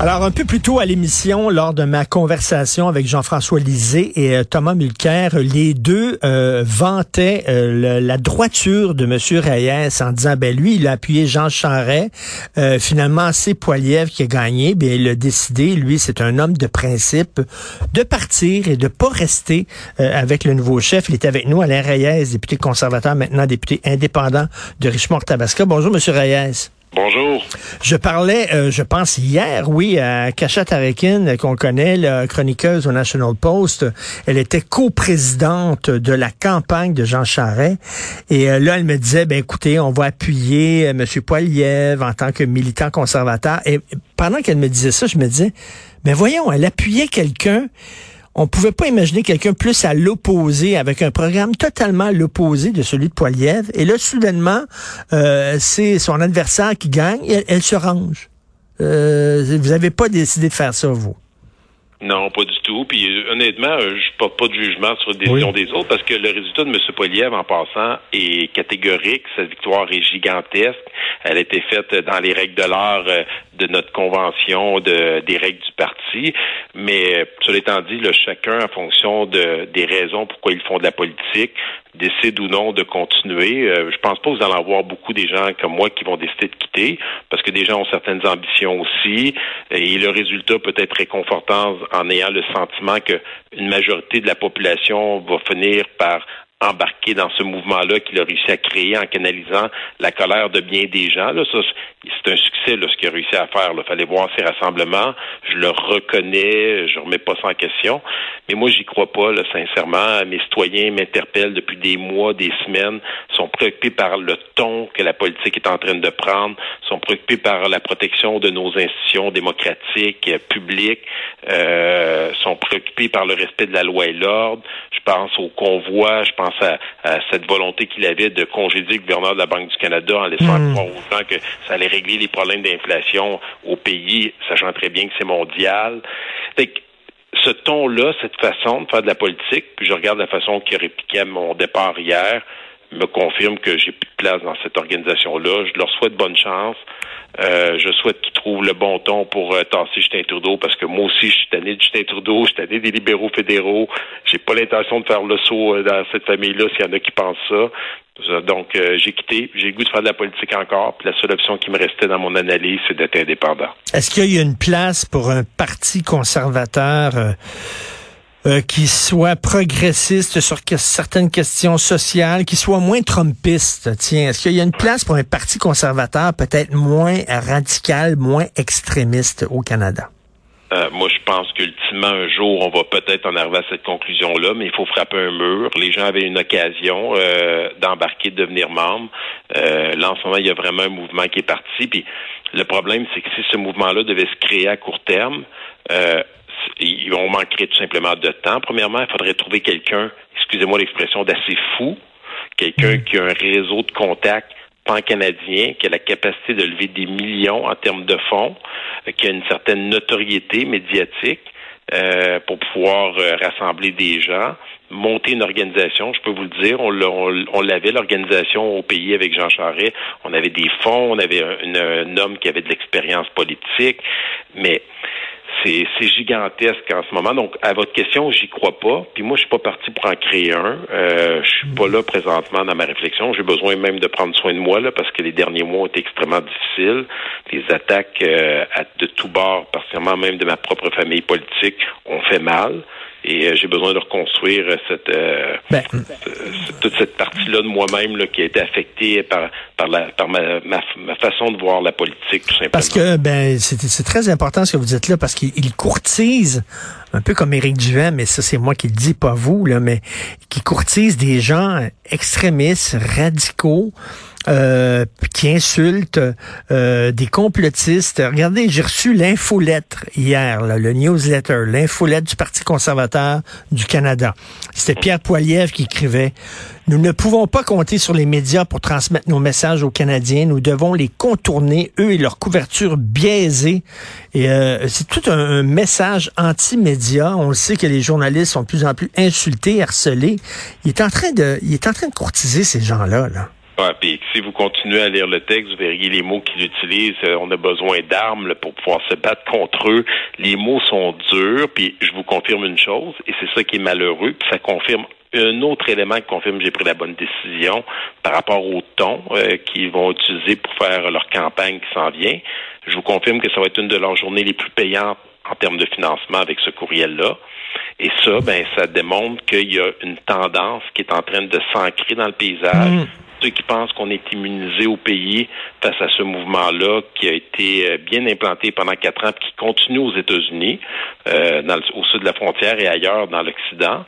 Alors, un peu plus tôt à l'émission, lors de ma conversation avec Jean-François Lisée et euh, Thomas Mulcair, les deux euh, vantaient euh, la droiture de M. Reyes en disant, ben lui, il a appuyé Jean Charest. Euh, finalement, c'est Poiliev qui a gagné. Bien, il a décidé, lui, c'est un homme de principe, de partir et de pas rester avec le nouveau chef. Il est avec nous, Alain Reyes, député conservateur, maintenant député indépendant de Richemont-Tabasca. Bonjour, M. Reyes. Bonjour. Je parlais, euh, je pense hier, oui, à Kacha Tarekin, euh, qu'on connaît, la chroniqueuse au National Post. Elle était coprésidente de la campagne de Jean Charest. Et euh, là, elle me disait, ben écoutez, on va appuyer M. Poiliev en tant que militant conservateur. Et pendant qu'elle me disait ça, je me disais, ben voyons, elle appuyait quelqu'un on pouvait pas imaginer quelqu'un plus à l'opposé, avec un programme totalement à l'opposé de celui de Poiliev. Et là, soudainement, euh, c'est son adversaire qui gagne, et elle, se range. Euh, vous avez pas décidé de faire ça, vous? Non, pas du tout. Puis euh, honnêtement, euh, je porte pas de jugement sur la décision des autres parce que le résultat de M. Poliev, en passant, est catégorique. Sa victoire est gigantesque. Elle a été faite dans les règles de l'art euh, de notre convention, de, des règles du parti. Mais cela étant dit, là, chacun, en fonction de, des raisons pourquoi ils font de la politique, décide ou non de continuer. Euh, je pense pas que vous allez avoir beaucoup des gens comme moi qui vont décider de quitter parce que des gens ont certaines ambitions aussi et le résultat peut être réconfortant en ayant le sentiment que une majorité de la population va finir par embarquer dans ce mouvement-là qu'il a réussi à créer en canalisant la colère de bien des gens. C'est un succès ce qu'il a réussi à faire. Il fallait voir ses rassemblements. Je le reconnais, je remets pas ça en question. Mais moi, j'y crois pas, sincèrement. Mes citoyens m'interpellent depuis des mois, des semaines, sont préoccupés par le ton que la politique est en train de prendre, sont préoccupés par la protection de nos institutions démocratiques, euh, publiques, euh, sont préoccupés par le respect de la loi et l'ordre. Je pense au convoi, je pense à, à cette volonté qu'il avait de congédier le gouverneur de la Banque du Canada en laissant Mm. croire aux gens que ça allait régler les problèmes d'inflation au pays, sachant très bien que c'est mondial. Fait que ce ton-là, cette façon de faire de la politique, puis je regarde la façon qu'il a répliqué à mon départ hier, me confirme que j'ai plus de place dans cette organisation-là. Je leur souhaite bonne chance. Euh, je souhaite qu'ils trouvent le bon ton pour euh, tasser Justin Trudeau parce que moi aussi, je suis tanné de Justin Trudeau, je suis tanné des libéraux fédéraux. J'ai pas l'intention de faire le saut euh, dans cette famille-là s'il y en a qui pensent ça. Euh, Donc, euh, j'ai quitté. J'ai le goût de faire de la politique encore. Puis la seule option qui me restait dans mon analyse, c'est d'être indépendant. Est-ce qu'il y a une place pour un parti conservateur euh, qui soit progressiste sur certaines questions sociales, qui soit moins trumpiste? Tiens, est-ce qu'il y a une place pour un parti conservateur peut-être moins radical, moins extrémiste au Canada? Euh, moi, je pense qu'ultimement, un jour, on va peut-être en arriver à cette conclusion-là, mais il faut frapper un mur. Les gens avaient une occasion euh, d'embarquer, de devenir membre. Euh, là, en ce moment, il y a vraiment un mouvement qui est parti. Puis le problème, c'est que si ce mouvement-là devait se créer à court terme, euh, on manquerait tout simplement de temps. Premièrement, il faudrait trouver quelqu'un, excusez-moi l'expression, d'assez fou, quelqu'un qui a un réseau de contacts pan-canadien, qui a la capacité de lever des millions en termes de fonds, euh, qui a une certaine notoriété médiatique euh, pour pouvoir euh, rassembler des gens, monter une organisation. Je peux vous le dire, on, l'a- on, on l'avait l'organisation au pays avec Jean Charest. On avait des fonds, on avait un homme qui avait de l'expérience politique, mais c'est gigantesque en ce moment. Donc, à votre question, j'y crois pas. Puis moi, je suis pas parti pour en créer un. Euh, je suis pas là présentement dans ma réflexion. J'ai besoin même de prendre soin de moi là parce que les derniers mois ont été extrêmement difficiles. Les attaques euh, de tous bords, particulièrement même de ma propre famille politique, ont fait mal. Et euh, j'ai besoin de reconstruire euh, cette, euh, Ben, toute cette partie-là de moi-même là, qui a été affectée par, par, la, par ma, ma, ma façon de voir la politique, tout simplement. Parce que ben c'est c'est très important ce que vous dites là, parce qu'il il courtise, un peu comme Éric Duhem, mais ça c'est moi qui le dis, pas vous, là, mais qui courtise des gens extrémistes, radicaux, euh, qui insultent, euh, des complotistes. Regardez, j'ai reçu l'infolettre hier, là, le newsletter, l'infolettre du Parti conservateur du Canada. C'était Pierre Poilievre qui écrivait Nous ne pouvons pas compter sur les médias pour transmettre nos messages aux Canadiens. Nous devons les contourner, eux et leur couverture biaisée. Et euh, c'est tout un, message anti-média. On sait que les journalistes sont de plus en plus insultés, harcelés. Il est en train de, il est en train de courtiser ces gens-là. Là. Puis si vous continuez à lire le texte, vous verriez les mots qu'il utilise. Euh, on a besoin d'armes pour pouvoir se battre contre eux. Les mots sont durs, puis je vous confirme une chose, et c'est ça qui est malheureux, puis ça confirme un autre élément qui confirme que j'ai pris la bonne décision par rapport au ton euh, qu'ils vont utiliser pour faire leur campagne qui s'en vient. Je vous confirme que ça va être une de leurs journées les plus payantes en termes de financement avec ce courriel-là. Et ça, ben, ça démontre qu'il y a une tendance qui est en train de s'ancrer dans le paysage. Mm ceux qui pensent qu'on est immunisé au pays face à ce mouvement-là qui a été euh, bien implanté pendant quatre ans et qui continue aux États-Unis, euh, au sud de la frontière et ailleurs dans l'Occident,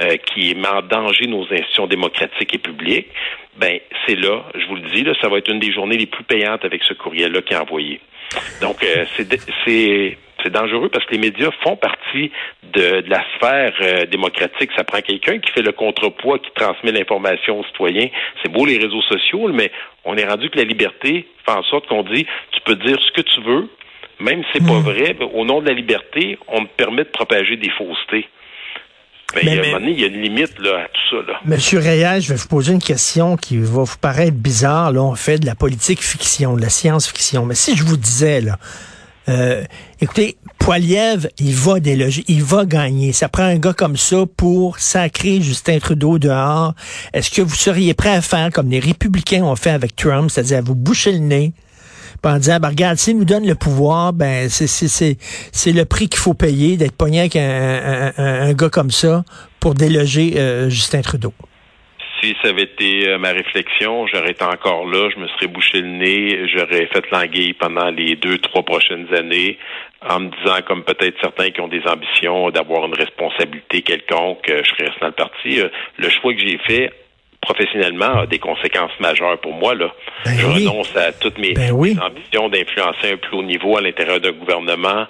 euh, qui met en danger nos institutions démocratiques et publiques, ben c'est là, je vous le dis, là, ça va être une des journées les plus payantes avec ce courriel-là qui est envoyé. Donc, c'est c'est dangereux parce que les médias font partie de, la sphère euh, démocratique. Ça prend quelqu'un qui fait le contrepoids, qui transmet l'information aux citoyens. C'est beau les réseaux sociaux, mais on est rendu que la liberté fait en sorte qu'on dit tu peux dire ce que tu veux, même si c'est pas hmm. vrai, au nom de la liberté, on me permet de propager des faussetés. Ben, mais, il, y a, un donné, il y a une limite là, à tout ça. Là. Monsieur Reyes, je vais vous poser une question qui va vous paraître bizarre. Là, on fait de la politique fiction, de la science-fiction. Mais si je vous disais, là, euh, écoutez, Poiliev, il va déloger, il va gagner. Ça prend un gars comme ça pour sacrer Justin Trudeau dehors. Est-ce que vous seriez prêt à faire comme les républicains ont fait avec Trump, c'est-à-dire vous boucher le nez, en disant, ben, regarde, s'il nous donne le pouvoir, ben c'est c'est le prix qu'il faut payer d'être pogné avec un, un, gars comme ça pour déloger euh, Justin Trudeau si ça avait été euh, ma réflexion, j'aurais été encore là, je me serais bouché le nez, j'aurais fait l'anguille pendant les deux, trois prochaines années, en me disant, comme peut-être certains qui ont des ambitions d'avoir une responsabilité quelconque, euh, je serais resté dans le parti. Euh, le choix que j'ai fait professionnellement a des conséquences majeures pour moi. Là. Ben je renonce à toutes mes, ben ambitions d'influencer un plus haut niveau à l'intérieur d'un gouvernement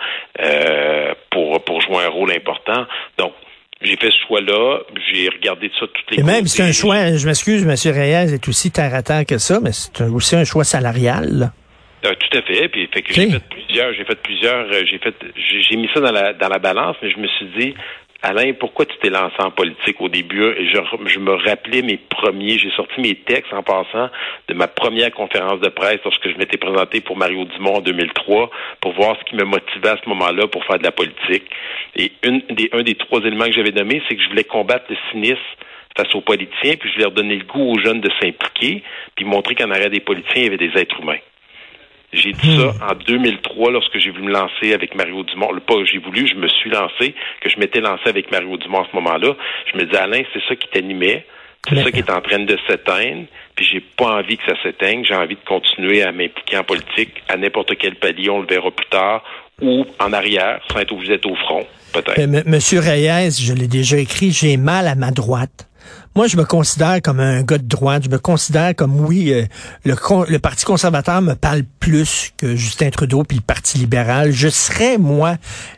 pour, pour jouer un rôle important. Donc, j'ai fait ce choix-là, j'ai regardé ça toutes les Et même, c'est un choix, je m'excuse, M. Reyes est aussi terre à terre que ça, mais c'est aussi un choix salarial. Euh, tout à fait. Puis fait que j'ai fait plusieurs, j'ai fait plusieurs, euh, j'ai fait, j'ai mis ça dans la dans la balance, mais je me suis dit, Alain, pourquoi tu t'es lancé en politique au début? Je, me rappelais mes premiers, j'ai sorti mes textes en passant de ma première conférence de presse lorsque je m'étais présenté pour Mario Dumont en 2003 pour voir ce qui me motivait à ce moment-là pour faire de la politique. Et un des trois éléments que j'avais nommé, c'est que je voulais combattre le cynisme face aux politiciens, puis je voulais leur donner le goût aux jeunes de s'impliquer, puis montrer qu'en arrière des politiciens, il y avait des êtres humains. J'ai dit ça en 2003 lorsque j'ai voulu me lancer avec Mario Dumont. Pas j'ai voulu, je me suis lancé, que je m'étais lancé avec Mario Dumont à ce moment-là. Je me disais, Alain, c'est ça qui t'animait. C'est ça qui est en train de s'éteindre. Puis j'ai pas envie que ça s'éteigne. J'ai envie de continuer à m'impliquer en politique à n'importe quel palier. On le verra plus tard. Ou en arrière, sans être obligé d'être au front, peut-être. Monsieur Reyes, je l'ai déjà écrit, j'ai mal à ma droite. Moi, je me considère comme un gars de droite. Je me considère comme, oui, euh, le, le Parti conservateur me parle plus que Justin Trudeau puis le Parti libéral. Je serais, moi,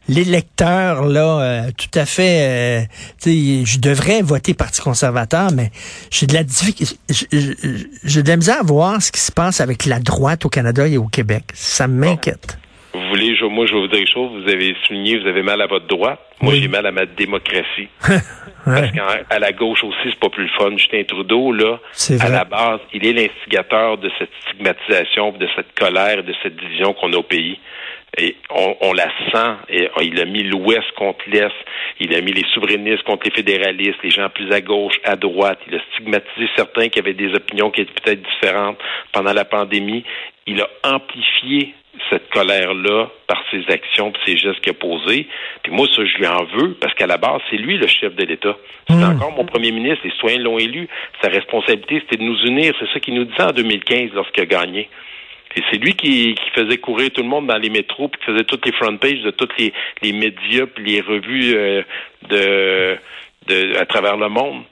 l'électeur, là, euh, tout à fait... Euh, je devrais voter Parti conservateur, mais j'ai de la j'ai de la misère à voir ce qui se passe avec la droite au Canada et au Québec. Ça m'inquiète. Vous voulez, moi, je vais vous dire une chose. Vous avez souligné, vous avez mal à votre droite. Moi, j'ai mal à ma démocratie. Parce qu'à la gauche aussi, c'est pas plus le fun. Justin Trudeau, là, à la base, il est l'instigateur de cette stigmatisation, de cette colère, de cette division qu'on a au pays. Et on, la sent. Et oh, il a mis l'Ouest contre l'Est. Il a mis les souverainistes contre les fédéralistes, les gens plus à gauche, à droite. Il a stigmatisé certains qui avaient des opinions qui étaient peut-être différentes pendant la pandémie. Il a amplifié cette colère-là par ses actions et ses gestes qu'il a posés. Puis moi, ça, je lui en veux, parce qu'à la base, c'est lui le chef de l'État. C'est hmm. encore mon premier ministre, les citoyens l'ont élu. Sa responsabilité, c'était de nous unir. C'est ça qu'il nous disait en 2015 lorsqu'il a gagné. Et c'est lui qui, faisait courir tout le monde dans les métros, puis qui faisait toutes les front pages de tous les, les médias, puis les revues euh, de, de, à travers le monde.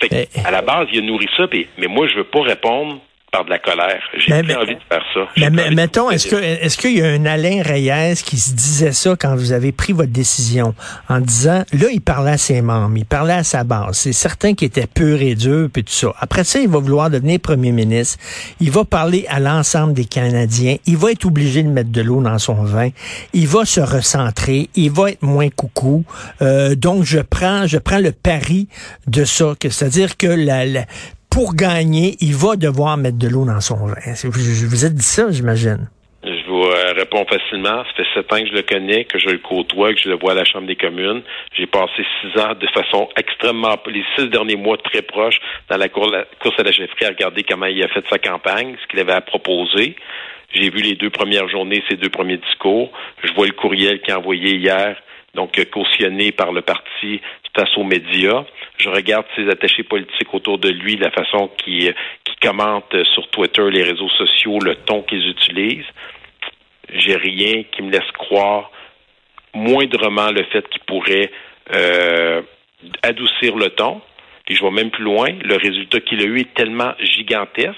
Fait à la base, il a nourri ça, mais moi, je veux pas répondre par de la colère. J'ai plus envie de faire ça. Mais, mettons, est-ce que est-ce qu'il y a un Alain Reyes qui se disait ça quand vous avez pris votre décision en disant là il parlait à ses membres, il parlait à sa base, c'est certain qu'il était pur et dur puis tout ça. Après ça, il va vouloir devenir premier ministre, il va parler à l'ensemble des Canadiens, il va être obligé de mettre de l'eau dans son vin, il va se recentrer, il va être moins coucou. Euh, donc je prends je prends le pari de ça, c'est-à-dire que la, la pour gagner, il va devoir mettre de l'eau dans son vin. Je vous ai dit ça, j'imagine. Je vous euh, réponds facilement. Ça fait sept ans que je le connais, que je le côtoie, que je le vois à la Chambre des communes. J'ai passé six ans de façon extrêmement, les six derniers mois très proches dans la, course à la chefferie à regarder comment il a fait sa campagne, ce qu'il avait à proposer. J'ai vu les deux premières journées, ses deux premiers discours. Je vois le courriel qu'il a envoyé hier donc cautionné par le parti face aux médias. Je regarde ses attachés politiques autour de lui, la façon qu'ils qui commentent sur Twitter, les réseaux sociaux, le ton qu'ils utilisent. J'ai rien qui me laisse croire moindrement le fait qu'il pourrait euh, adoucir le ton. Et je vois même plus loin, le résultat qu'il a eu est tellement gigantesque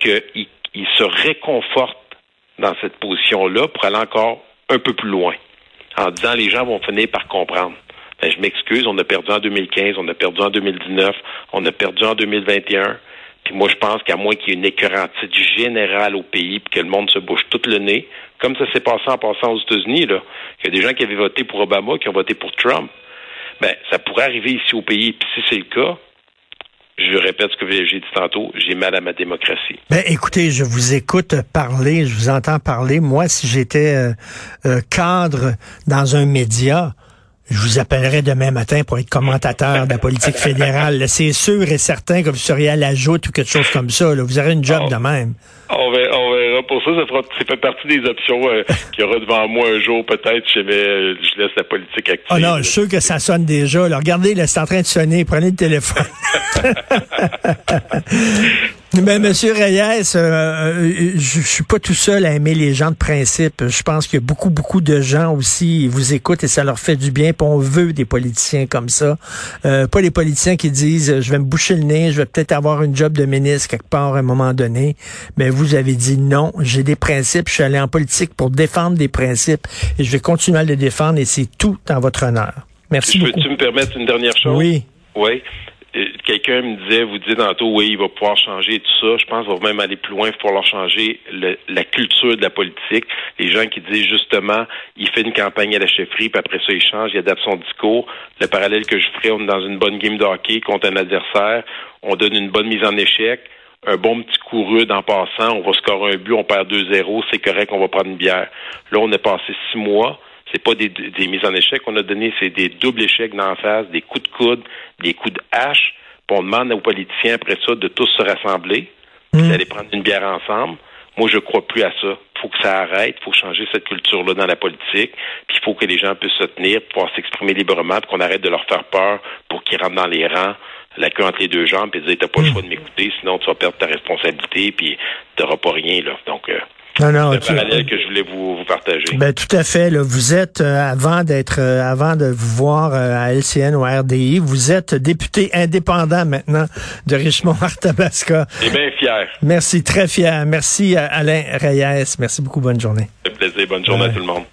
qu'il il se réconforte dans cette position-là pour aller encore un peu plus loin en disant les gens vont finir par comprendre. Ben, je m'excuse, on a perdu en 2015, on a perdu en 2019, on a perdu en 2021. Puis moi, je pense qu'à moins qu'il y ait une écœurantite générale au pays, puis que le monde se bouge tout le nez, comme ça s'est passé en passant aux États-Unis, là, qu'il y a des gens qui avaient voté pour Obama, qui ont voté pour Trump, ben, ça pourrait arriver ici au pays. Puis si c'est le cas, je répète ce que j'ai dit tantôt, j'ai mal à ma démocratie. Ben, écoutez, je vous écoute parler, je vous entends parler. Moi, si j'étais euh, euh, cadre dans un média, je vous appellerai demain matin pour être commentateur de la politique fédérale. C'est sûr et certain que vous seriez à la joute ou quelque chose comme ça. Vous aurez une job oh. de même. On verra, Pour ça, ça, fait partie des options euh, qu'il y aura devant moi un jour, peut-être. Je, je laisse la politique active. Oh non, je suis sûr que ça sonne déjà. regardez, là, c'est en train de sonner. Prenez le téléphone. Mais Monsieur Reyes, euh, euh, je, suis pas tout seul à aimer les gens de principe. Je pense qu'il y a beaucoup, beaucoup de gens aussi, ils vous écoutent et ça leur fait du bien. Puis on veut des politiciens comme ça. Euh, pas les politiciens qui disent, je vais me boucher le nez, je vais peut-être avoir une job de ministre quelque part à un moment donné. Mais vous avez dit non, j'ai des principes. Je suis allé en politique pour défendre des principes et je vais continuer à les défendre et c'est tout en votre honneur. Merci beaucoup. Peux-tu me permettre une dernière chose? Oui. Oui quelqu'un me disait, vous dites tantôt, oui, il va pouvoir changer tout ça. Je pense qu'il va même aller plus loin, va falloir changer la culture de la politique. Les gens qui disent justement, il fait une campagne à la chefferie, puis après ça, il change, il adapte son discours. Le parallèle que je ferai, on est dans une bonne game de hockey contre un adversaire, on donne une bonne mise en échec, un bon petit coup rude en passant, on va scorer un but, on perd 2-0, c'est correct, on va prendre une bière. Là, on a passé six mois c'est pas des, mises en échec qu'on a donné, c'est des doubles échecs la face, des coups de coude, des coups de hache. Puis on demande aux politiciens après ça de tous se rassembler, mmh. d'aller prendre une bière ensemble. Moi, je crois plus à ça. Il faut que ça arrête. Il faut changer cette culture-là dans la politique. Puis il faut que les gens puissent se tenir, pouvoir s'exprimer librement, qu'on arrête de leur faire peur pour qu'ils rentrent dans les rangs, la queue entre les deux jambes, puis dire t'as pas le mmh. choix de m'écouter, sinon tu vas perdre ta responsabilité, puis t'auras pas rien là. Donc euh, non, non, c'est un parallèle que je voulais vous, vous partager. Ben, tout à fait. Là, vous êtes, euh, avant d'être, euh, avant de vous voir euh, à LCN ou à RDI, vous êtes député indépendant maintenant de Richmond-Arthabasca. Et bien fier. Merci, très fier. Merci Alain Reyes. Merci beaucoup. Bonne journée. Plaisir. Bonne journée à tout le monde.